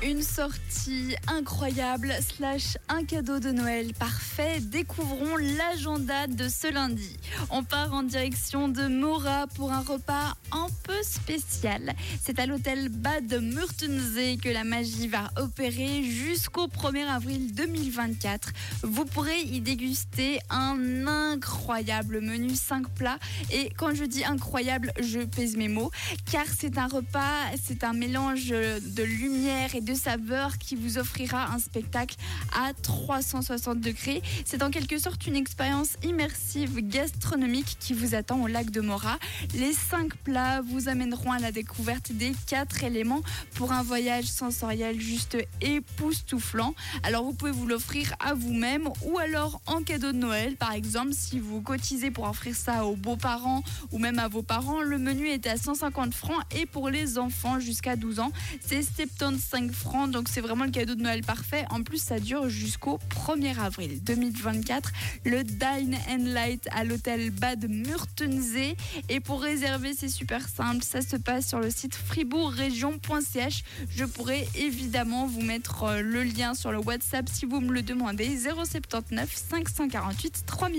Une sortie incroyable slash un cadeau de Noël parfait. Découvrons l'agenda de ce lundi. On part en direction de Mora pour un repas un peu spécial. C'est à l'hôtel Bad Murtensee que la magie va opérer jusqu'au 1er avril 2024. Vous pourrez y déguster un incroyable menu 5 plats. Et quand je dis incroyable, je pèse mes mots car c'est un repas, c'est un mélange de lumière et de saveurs qui vous offrira un spectacle à 360 degrés. C'est en quelque sorte une expérience immersive gastronomique qui vous attend au lac de Mora. Les cinq plats vous amèneront à la découverte des quatre éléments pour un voyage sensoriel juste époustouflant. Alors vous pouvez vous l'offrir à vous-même ou alors en cadeau de Noël par exemple si vous cotisez pour offrir ça aux beaux-parents ou même à vos parents. Le menu est à 150 francs et pour les enfants jusqu'à 12 ans c'est 75 francs. Donc c'est vraiment le cadeau de Noël parfait. En plus, ça dure jusqu'au 1er avril 2024. Le Dine and Light à l'hôtel Bad Murtensee. Et pour réserver, c'est super simple. Ça se passe sur le site fribourgregion.ch. Je pourrais évidemment vous mettre euh, le lien sur le WhatsApp si vous me le demandez. 079 548 3000.